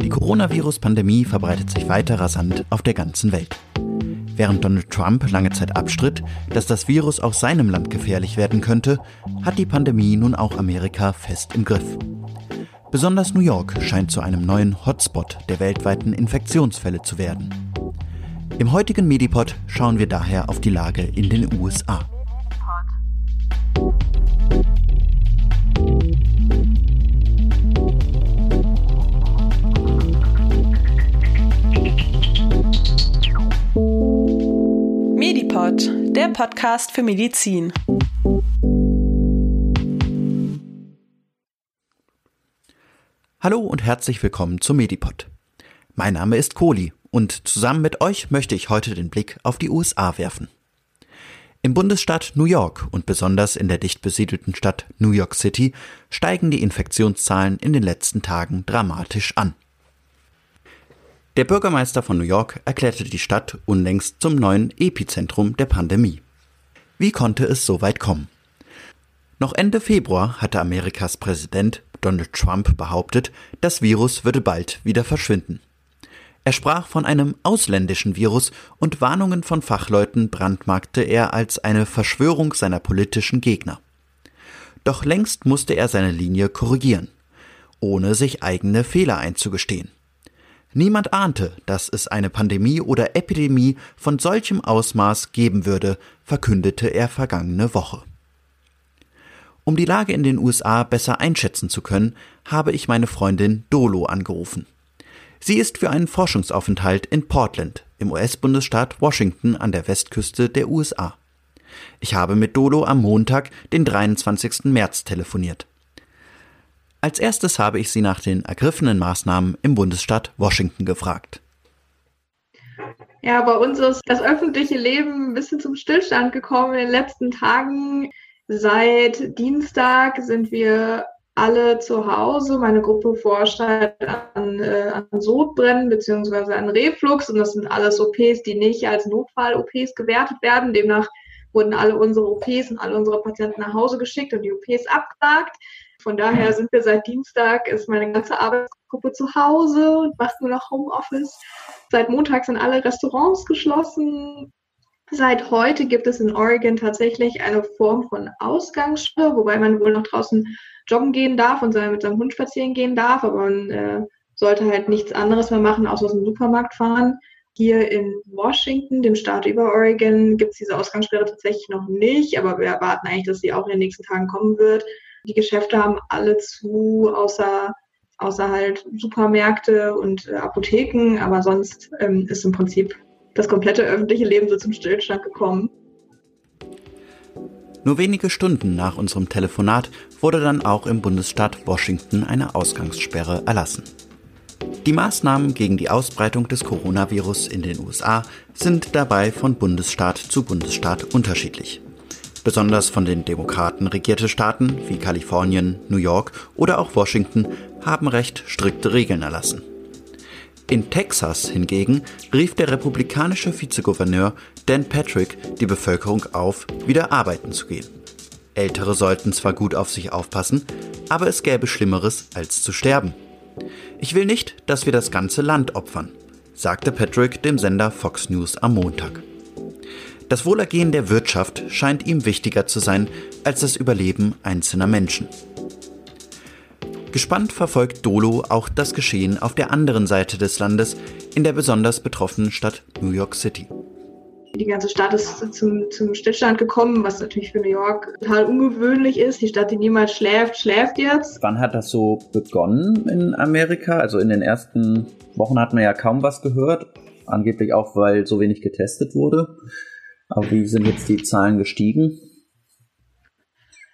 Die Coronavirus-Pandemie verbreitet sich weiter rasant auf der ganzen Welt. Während Donald Trump lange Zeit abstritt, dass das Virus auch seinem Land gefährlich werden könnte, hat die Pandemie nun auch Amerika fest im Griff. Besonders New York scheint zu einem neuen Hotspot der weltweiten Infektionsfälle zu werden. Im heutigen Medipod schauen wir daher auf die Lage in den USA. Medipod, der Podcast für Medizin. Hallo und herzlich willkommen zum Medipod. Mein Name ist Kohli und zusammen mit euch möchte ich heute den Blick auf die USA werfen. Im Bundesstaat New York und besonders in der dicht besiedelten Stadt New York City steigen die Infektionszahlen in den letzten Tagen dramatisch an. Der Bürgermeister von New York erklärte die Stadt unlängst zum neuen Epizentrum der Pandemie. Wie konnte es so weit kommen? Noch Ende Februar hatte Amerikas Präsident Donald Trump behauptet, das Virus würde bald wieder verschwinden. Er sprach von einem ausländischen Virus und Warnungen von Fachleuten brandmarkte er als eine Verschwörung seiner politischen Gegner. Doch längst musste er seine Linie korrigieren, ohne sich eigene Fehler einzugestehen. Niemand ahnte, dass es eine Pandemie oder Epidemie von solchem Ausmaß geben würde, verkündete er vergangene Woche. Um die Lage in den USA besser einschätzen zu können, habe ich meine Freundin Dolo angerufen. Sie ist für einen Forschungsaufenthalt in Portland im US-Bundesstaat Washington an der Westküste der USA. Ich habe mit Dolo am Montag, den 23. März, telefoniert. Als erstes habe ich sie nach den ergriffenen Maßnahmen im Bundesstaat Washington gefragt. Ja, bei uns ist das öffentliche Leben ein bisschen zum Stillstand gekommen in den letzten Tagen. Seit Dienstag sind wir alle zu Hause. Meine Gruppe forscht halt an, äh, an Sodbrennen beziehungsweise an Reflux und das sind alles OPs, die nicht als Notfall-OPs gewertet werden. Demnach wurden alle unsere OPs und alle unsere Patienten nach Hause geschickt und die OPs abgesagt. Von daher sind wir seit Dienstag, ist meine ganze Arbeitsgruppe zu Hause und macht nur noch Homeoffice. Seit Montag sind alle Restaurants geschlossen. Seit heute gibt es in Oregon tatsächlich eine Form von Ausgangssperre, wobei man wohl noch draußen joggen gehen darf und mit seinem Hund spazieren gehen darf, aber man äh, sollte halt nichts anderes mehr machen, außer aus dem Supermarkt fahren. Hier in Washington, dem Staat über Oregon, gibt es diese Ausgangssperre tatsächlich noch nicht, aber wir erwarten eigentlich, dass sie auch in den nächsten Tagen kommen wird. Die Geschäfte haben alle zu, außer, außer halt Supermärkte und äh, Apotheken, aber sonst ähm, ist im Prinzip das komplette öffentliche Leben so zum Stillstand gekommen. Nur wenige Stunden nach unserem Telefonat wurde dann auch im Bundesstaat Washington eine Ausgangssperre erlassen. Die Maßnahmen gegen die Ausbreitung des Coronavirus in den USA sind dabei von Bundesstaat zu Bundesstaat unterschiedlich. Besonders von den Demokraten regierte Staaten wie Kalifornien, New York oder auch Washington haben recht strikte Regeln erlassen. In Texas hingegen rief der republikanische Vizegouverneur Dan Patrick die Bevölkerung auf, wieder arbeiten zu gehen. Ältere sollten zwar gut auf sich aufpassen, aber es gäbe Schlimmeres als zu sterben. Ich will nicht, dass wir das ganze Land opfern, sagte Patrick dem Sender Fox News am Montag. Das Wohlergehen der Wirtschaft scheint ihm wichtiger zu sein als das Überleben einzelner Menschen. Gespannt verfolgt Dolo auch das Geschehen auf der anderen Seite des Landes, in der besonders betroffenen Stadt New York City. Die ganze Stadt ist zum, zum Stillstand gekommen, was natürlich für New York total ungewöhnlich ist. Die Stadt, die niemals schläft, schläft jetzt. Wann hat das so begonnen in Amerika? Also in den ersten Wochen hat man ja kaum was gehört. Angeblich auch, weil so wenig getestet wurde. Aber wie sind jetzt die Zahlen gestiegen?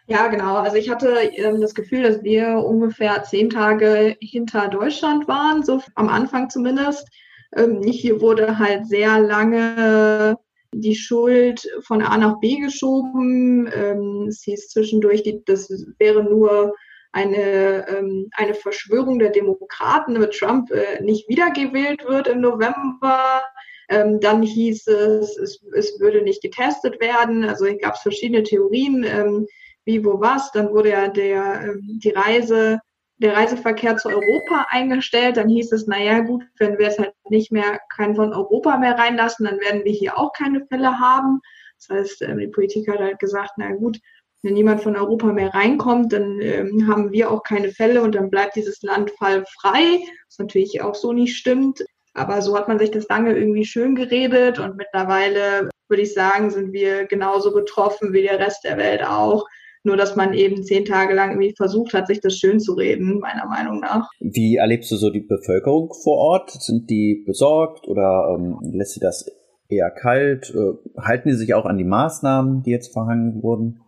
Ja, genau. Also ich hatte ähm, das Gefühl, dass wir ungefähr zehn Tage hinter Deutschland waren, so am Anfang zumindest. Ähm, hier wurde halt sehr lange die Schuld von A nach B geschoben. Ähm, es hieß zwischendurch, die, das wäre nur eine, ähm, eine Verschwörung der Demokraten, damit Trump äh, nicht wiedergewählt wird im November. Ähm, dann hieß es, es, es würde nicht getestet werden. Also gab es verschiedene Theorien, ähm, wie, wo, was. Dann wurde ja der, ähm, die Reise, der Reiseverkehr zu Europa eingestellt. Dann hieß es, naja, gut, wenn wir es halt nicht mehr, keinen von Europa mehr reinlassen, dann werden wir hier auch keine Fälle haben. Das heißt, ähm, die Politik hat halt gesagt, na gut, wenn niemand von Europa mehr reinkommt, dann ähm, haben wir auch keine Fälle und dann bleibt dieses Land fallfrei, was natürlich auch so nicht stimmt. Aber so hat man sich das lange irgendwie schön geredet und mittlerweile würde ich sagen, sind wir genauso betroffen wie der Rest der Welt auch. Nur, dass man eben zehn Tage lang irgendwie versucht hat, sich das schön zu reden, meiner Meinung nach. Wie erlebst du so die Bevölkerung vor Ort? Sind die besorgt oder ähm, lässt sie das eher kalt? Äh, halten die sich auch an die Maßnahmen, die jetzt verhangen wurden?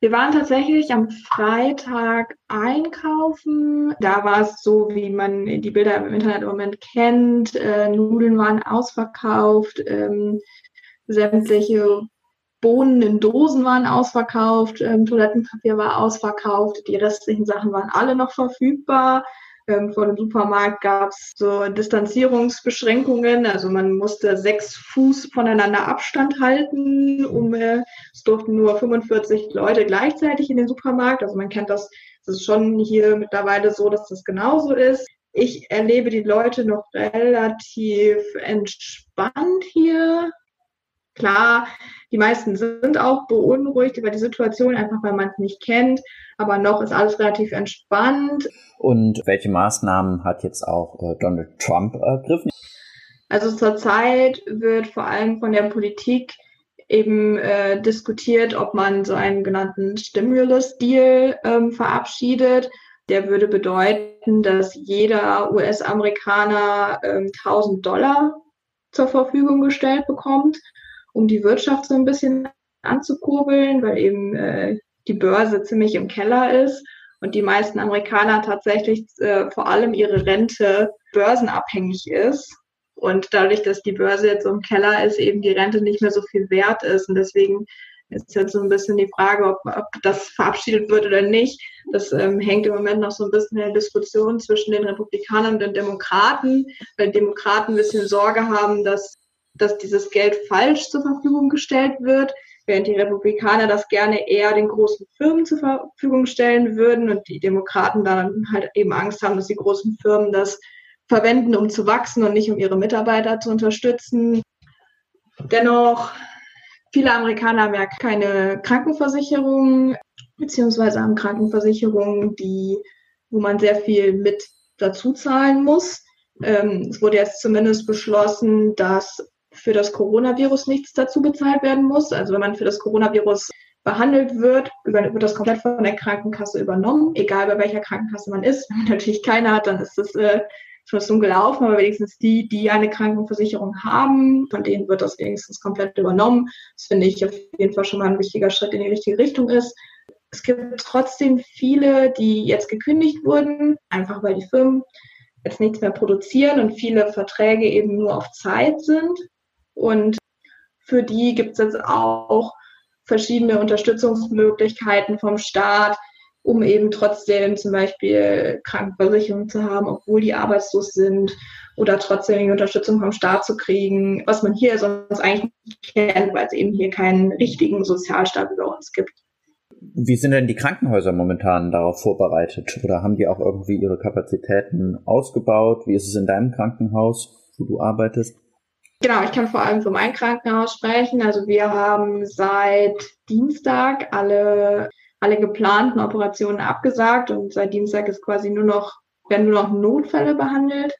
Wir waren tatsächlich am Freitag einkaufen. Da war es so, wie man die Bilder im Internet im Moment kennt. Äh, Nudeln waren ausverkauft, ähm, sämtliche Bohnen in Dosen waren ausverkauft, ähm, Toilettenpapier war ausverkauft, die restlichen Sachen waren alle noch verfügbar. Ähm, vor dem Supermarkt gab es so Distanzierungsbeschränkungen, also man musste sechs Fuß voneinander Abstand halten, um äh, es durften nur 45 Leute gleichzeitig in den Supermarkt. Also man kennt das, das ist schon hier mittlerweile so, dass das genauso ist. Ich erlebe die Leute noch relativ entspannt hier. Klar, die meisten sind auch beunruhigt über die Situation, einfach weil man es nicht kennt. Aber noch ist alles relativ entspannt. Und welche Maßnahmen hat jetzt auch äh, Donald Trump ergriffen? Also zurzeit wird vor allem von der Politik eben äh, diskutiert, ob man so einen genannten Stimulus-Deal ähm, verabschiedet. Der würde bedeuten, dass jeder US-Amerikaner ähm, 1000 Dollar zur Verfügung gestellt bekommt um die Wirtschaft so ein bisschen anzukurbeln, weil eben äh, die Börse ziemlich im Keller ist und die meisten Amerikaner tatsächlich äh, vor allem ihre Rente börsenabhängig ist. Und dadurch, dass die Börse jetzt so im Keller ist, eben die Rente nicht mehr so viel wert ist. Und deswegen ist jetzt so ein bisschen die Frage, ob, ob das verabschiedet wird oder nicht. Das ähm, hängt im Moment noch so ein bisschen in der Diskussion zwischen den Republikanern und den Demokraten, weil Demokraten ein bisschen Sorge haben, dass dass dieses Geld falsch zur Verfügung gestellt wird, während die Republikaner das gerne eher den großen Firmen zur Verfügung stellen würden und die Demokraten dann halt eben Angst haben, dass die großen Firmen das verwenden, um zu wachsen und nicht um ihre Mitarbeiter zu unterstützen. Dennoch, viele Amerikaner haben ja keine Krankenversicherung, beziehungsweise haben Krankenversicherungen, die, wo man sehr viel mit dazu zahlen muss. Ähm, es wurde jetzt zumindest beschlossen, dass für das Coronavirus nichts dazu bezahlt werden muss. Also wenn man für das Coronavirus behandelt wird, wird das komplett von der Krankenkasse übernommen, egal bei welcher Krankenkasse man ist. Wenn man natürlich keine hat, dann ist das äh, schon so gelaufen, aber wenigstens die, die eine Krankenversicherung haben, von denen wird das wenigstens komplett übernommen. Das finde ich auf jeden Fall schon mal ein wichtiger Schritt in die richtige Richtung ist. Es gibt trotzdem viele, die jetzt gekündigt wurden, einfach weil die Firmen jetzt nichts mehr produzieren und viele Verträge eben nur auf Zeit sind. Und für die gibt es jetzt auch verschiedene Unterstützungsmöglichkeiten vom Staat, um eben trotzdem zum Beispiel Krankenversicherung zu haben, obwohl die arbeitslos sind oder trotzdem die Unterstützung vom Staat zu kriegen, was man hier sonst eigentlich nicht kennt, weil es eben hier keinen richtigen Sozialstaat bei uns gibt. Wie sind denn die Krankenhäuser momentan darauf vorbereitet? Oder haben die auch irgendwie ihre Kapazitäten ausgebaut? Wie ist es in deinem Krankenhaus, wo du arbeitest? Genau, ich kann vor allem für mein Krankenhaus sprechen. Also wir haben seit Dienstag alle, alle geplanten Operationen abgesagt und seit Dienstag ist quasi nur noch, werden nur noch Notfälle behandelt.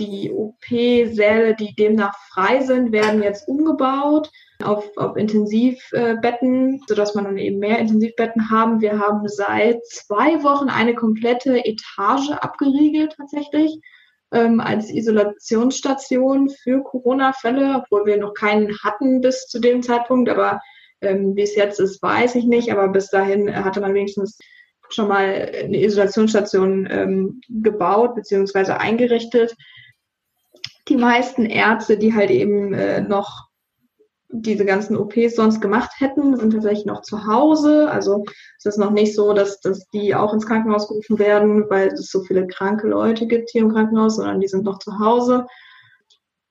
Die OP-Säle, die demnach frei sind, werden jetzt umgebaut auf, auf Intensivbetten, sodass man dann eben mehr Intensivbetten haben. Wir haben seit zwei Wochen eine komplette Etage abgeriegelt tatsächlich ähm, als Isolationsstation für Corona-Fälle, obwohl wir noch keinen hatten bis zu dem Zeitpunkt. Aber ähm, wie es jetzt ist, weiß ich nicht. Aber bis dahin hatte man wenigstens schon mal eine Isolationsstation ähm, gebaut bzw. eingerichtet. Die meisten Ärzte, die halt eben äh, noch diese ganzen OPs sonst gemacht hätten, sind tatsächlich noch zu Hause. Also es ist noch nicht so, dass, dass die auch ins Krankenhaus gerufen werden, weil es so viele kranke Leute gibt hier im Krankenhaus, sondern die sind noch zu Hause.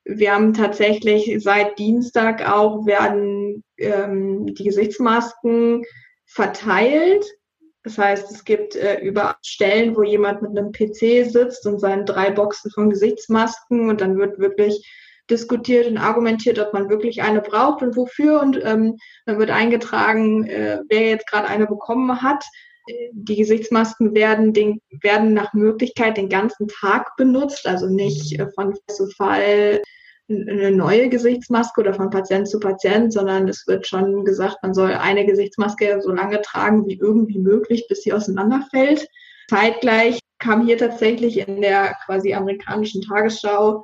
Wir haben tatsächlich seit Dienstag auch werden ähm, die Gesichtsmasken verteilt. Das heißt, es gibt äh, über Stellen, wo jemand mit einem PC sitzt und seinen drei Boxen von Gesichtsmasken und dann wird wirklich diskutiert und argumentiert, ob man wirklich eine braucht und wofür. Und ähm, dann wird eingetragen, äh, wer jetzt gerade eine bekommen hat. Die Gesichtsmasken werden, den, werden nach Möglichkeit den ganzen Tag benutzt, also nicht äh, von Fall zu Fall eine neue Gesichtsmaske oder von Patient zu Patient, sondern es wird schon gesagt, man soll eine Gesichtsmaske so lange tragen wie irgendwie möglich, bis sie auseinanderfällt. Zeitgleich kam hier tatsächlich in der quasi amerikanischen Tagesschau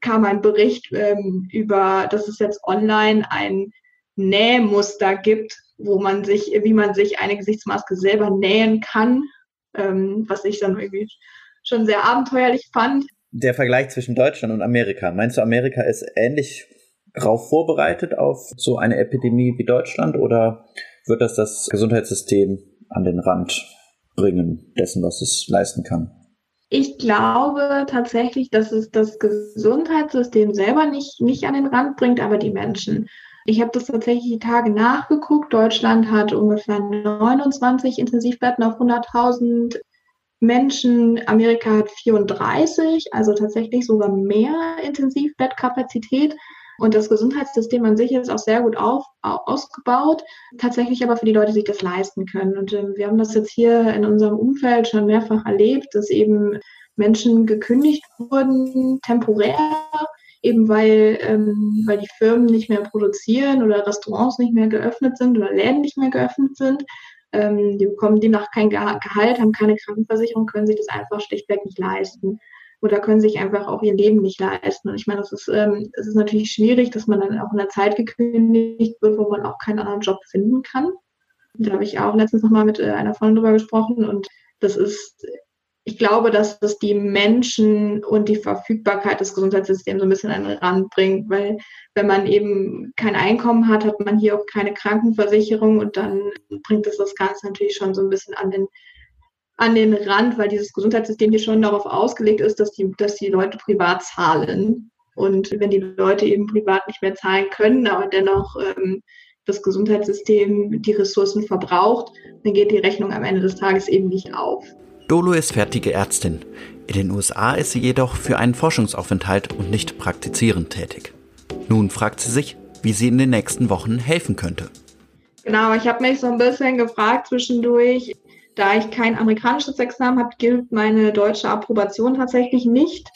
kam ein Bericht ähm, über, dass es jetzt online ein Nähmuster gibt, wo man sich, wie man sich eine Gesichtsmaske selber nähen kann, ähm, was ich dann irgendwie schon sehr abenteuerlich fand. Der Vergleich zwischen Deutschland und Amerika. Meinst du, Amerika ist ähnlich darauf vorbereitet auf so eine Epidemie wie Deutschland oder wird das das Gesundheitssystem an den Rand bringen dessen, was es leisten kann? Ich glaube tatsächlich, dass es das Gesundheitssystem selber nicht, nicht an den Rand bringt, aber die Menschen. Ich habe das tatsächlich die Tage nachgeguckt. Deutschland hat ungefähr 29 Intensivbetten auf 100.000 Menschen. Amerika hat 34, also tatsächlich sogar mehr Intensivbettkapazität. Und das Gesundheitssystem an sich ist auch sehr gut auf, ausgebaut, tatsächlich aber für die Leute, die sich das leisten können. Und äh, wir haben das jetzt hier in unserem Umfeld schon mehrfach erlebt, dass eben Menschen gekündigt wurden, temporär, eben weil, ähm, weil die Firmen nicht mehr produzieren oder Restaurants nicht mehr geöffnet sind oder Läden nicht mehr geöffnet sind. Ähm, die bekommen demnach kein Gehalt, haben keine Krankenversicherung, können sich das einfach schlichtweg nicht leisten oder können sich einfach auch ihr Leben nicht leisten. Und ich meine, das ist, ähm, es ist natürlich schwierig, dass man dann auch in der Zeit gekündigt wird, wo man auch keinen anderen Job finden kann. Da habe ich auch letztens nochmal mit äh, einer Freundin drüber gesprochen und das ist, ich glaube, dass das die Menschen und die Verfügbarkeit des Gesundheitssystems so ein bisschen an den Rand bringt, weil wenn man eben kein Einkommen hat, hat man hier auch keine Krankenversicherung und dann bringt es das Ganze natürlich schon so ein bisschen an den an den Rand, weil dieses Gesundheitssystem hier schon darauf ausgelegt ist, dass die, dass die Leute privat zahlen. Und wenn die Leute eben privat nicht mehr zahlen können, aber dennoch ähm, das Gesundheitssystem die Ressourcen verbraucht, dann geht die Rechnung am Ende des Tages eben nicht auf. Dolo ist fertige Ärztin. In den USA ist sie jedoch für einen Forschungsaufenthalt und nicht praktizierend tätig. Nun fragt sie sich, wie sie in den nächsten Wochen helfen könnte. Genau, ich habe mich so ein bisschen gefragt zwischendurch, da ich kein amerikanisches Examen habe, gilt meine deutsche Approbation tatsächlich nicht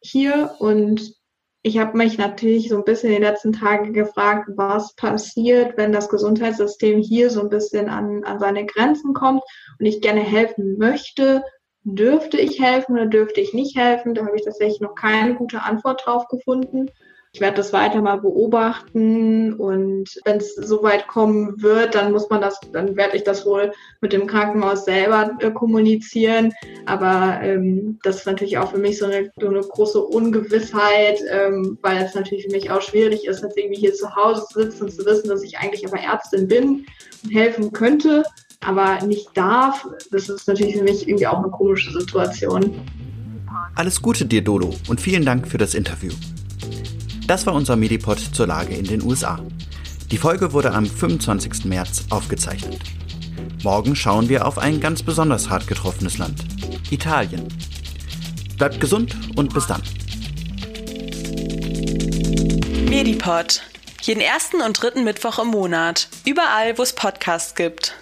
hier. Und ich habe mich natürlich so ein bisschen in den letzten Tagen gefragt, was passiert, wenn das Gesundheitssystem hier so ein bisschen an, an seine Grenzen kommt und ich gerne helfen möchte. Dürfte ich helfen oder dürfte ich nicht helfen? Da habe ich tatsächlich noch keine gute Antwort drauf gefunden. Ich werde das weiter mal beobachten und wenn es soweit kommen wird, dann muss man das, dann werde ich das wohl mit dem Krankenhaus selber äh, kommunizieren. Aber ähm, das ist natürlich auch für mich so eine, so eine große Ungewissheit, ähm, weil es natürlich für mich auch schwierig ist, jetzt irgendwie hier zu Hause zu sitzen und zu wissen, dass ich eigentlich aber Ärztin bin und helfen könnte, aber nicht darf. Das ist natürlich für mich irgendwie auch eine komische Situation. Alles Gute dir, Dodo, und vielen Dank für das Interview. Das war unser Medipod zur Lage in den USA. Die Folge wurde am 25. März aufgezeichnet. Morgen schauen wir auf ein ganz besonders hart getroffenes Land, Italien. Bleibt gesund und bis dann. Medipod. Jeden ersten und dritten Mittwoch im Monat. Überall, wo es Podcasts gibt.